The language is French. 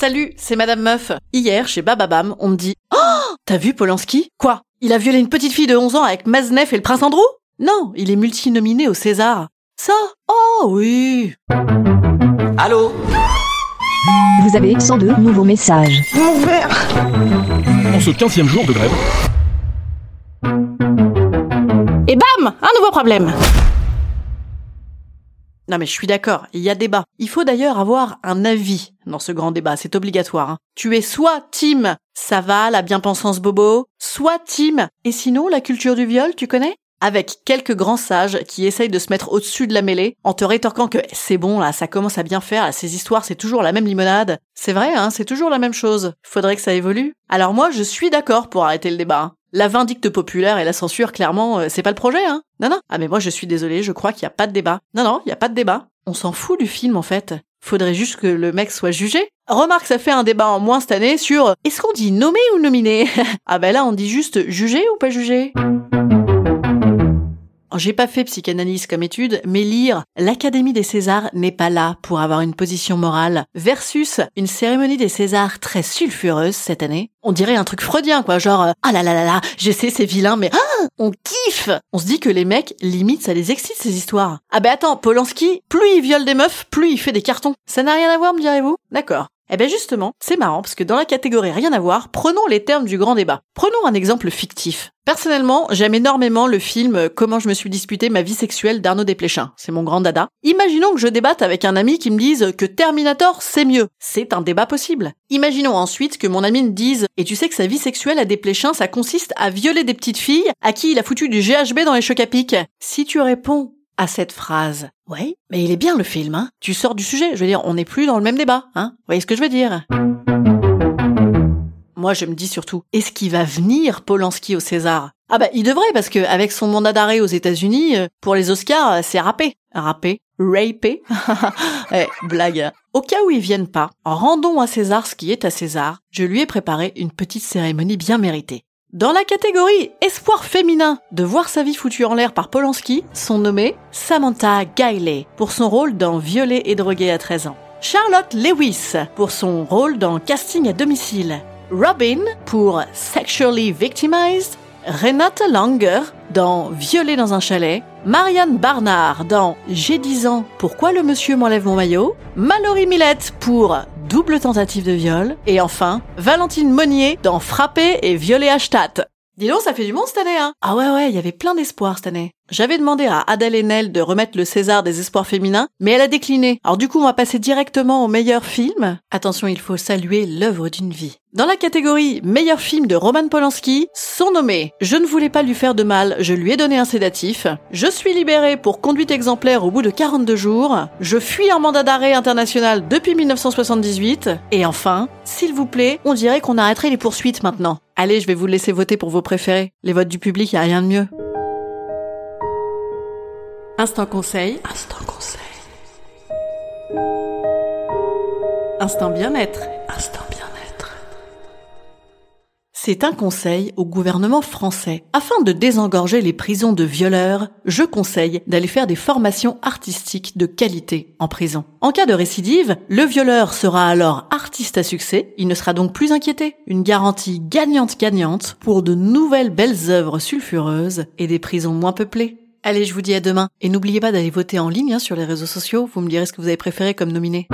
Salut, c'est Madame Meuf. Hier, chez Bababam, on me dit Oh T'as vu Polanski? Quoi? Il a violé une petite fille de 11 ans avec Maznev et le prince Andrew? Non, il est multinominé au César. Ça? Oh oui. Allô? Vous avez 102 nouveaux messages. Mon verre. En ce 15 jour de grève. Et bam! Un nouveau problème non mais je suis d'accord, il y a débat. Il faut d'ailleurs avoir un avis dans ce grand débat, c'est obligatoire. hein. Tu es soit team ça va, la bien-pensance bobo, soit team et sinon la culture du viol, tu connais? Avec quelques grands sages qui essayent de se mettre au-dessus de la mêlée en te rétorquant que c'est bon là, ça commence à bien faire, là, ces histoires c'est toujours la même limonade. C'est vrai, hein, c'est toujours la même chose. Faudrait que ça évolue. Alors moi je suis d'accord pour arrêter le débat. hein. La vindicte populaire et la censure, clairement, euh, c'est pas le projet, hein. Non, non. Ah mais moi je suis désolée, je crois qu'il y a pas de débat. Non, non, il y a pas de débat. On s'en fout du film en fait. Faudrait juste que le mec soit jugé. Remarque, ça fait un débat en moins cette année sur est-ce qu'on dit nommé ou nominé? Ah ben là on dit juste jugé ou pas jugé? J'ai pas fait psychanalyse comme étude, mais lire l'Académie des Césars n'est pas là pour avoir une position morale versus une cérémonie des Césars très sulfureuse cette année. On dirait un truc freudien quoi, genre euh, ah là là là là, je c'est vilain mais ah, on kiffe. On se dit que les mecs limite ça les excite ces histoires. Ah ben attends, Polanski, plus il viole des meufs, plus il fait des cartons. Ça n'a rien à voir me direz-vous? D'accord. Eh bien justement, c'est marrant parce que dans la catégorie rien à voir, prenons les termes du grand débat. Prenons un exemple fictif. Personnellement, j'aime énormément le film Comment je me suis disputé ma vie sexuelle d'Arnaud Desplechin. C'est mon grand dada. Imaginons que je débatte avec un ami qui me dise que Terminator c'est mieux. C'est un débat possible. Imaginons ensuite que mon ami me dise et tu sais que sa vie sexuelle à Desplechin ça consiste à violer des petites filles à qui il a foutu du GHB dans les chocs à pic? Si tu réponds à cette phrase. Ouais, mais il est bien le film, hein. Tu sors du sujet, je veux dire, on n'est plus dans le même débat, hein. Vous voyez ce que je veux dire? Moi, je me dis surtout, est-ce qu'il va venir Polanski au César? Ah bah, il devrait, parce que avec son mandat d'arrêt aux États-Unis, euh, pour les Oscars, euh, c'est râpé. Râpé Rapé? Eh, blague. Au cas où ils viennent pas, rendons à César ce qui est à César. Je lui ai préparé une petite cérémonie bien méritée. Dans la catégorie espoir féminin de voir sa vie foutue en l'air par Polanski, sont nommés Samantha Gailey pour son rôle dans Violet et drogué à 13 ans. Charlotte Lewis pour son rôle dans Casting à domicile. Robin pour Sexually Victimized. Renate Langer dans Violet dans un chalet. Marianne Barnard dans J'ai 10 ans, pourquoi le monsieur m'enlève mon maillot? Mallory Millette pour Double tentative de viol. Et enfin, Valentine Monnier dans Frapper et Violer Stadt. Dis donc, ça fait du monde cette année, hein Ah ouais, ouais, il y avait plein d'espoir cette année. J'avais demandé à Adèle Haenel de remettre le César des espoirs féminins, mais elle a décliné. Alors du coup, on va passer directement au meilleur film. Attention, il faut saluer l'œuvre d'une vie. Dans la catégorie meilleur film de Roman Polanski, sont nommés Je ne voulais pas lui faire de mal, je lui ai donné un sédatif. Je suis libéré pour conduite exemplaire au bout de 42 jours. Je fuis en mandat d'arrêt international depuis 1978. Et enfin, s'il vous plaît, on dirait qu'on arrêterait les poursuites maintenant. Allez, je vais vous laisser voter pour vos préférés. Les votes du public, y a rien de mieux. Instant conseil. Instant conseil. Instant bien-être. Instant bien-être. C'est un conseil au gouvernement français. Afin de désengorger les prisons de violeurs, je conseille d'aller faire des formations artistiques de qualité en prison. En cas de récidive, le violeur sera alors artiste à succès, il ne sera donc plus inquiété. Une garantie gagnante-gagnante pour de nouvelles belles œuvres sulfureuses et des prisons moins peuplées. Allez, je vous dis à demain. Et n'oubliez pas d'aller voter en ligne hein, sur les réseaux sociaux. Vous me direz ce que vous avez préféré comme nominé.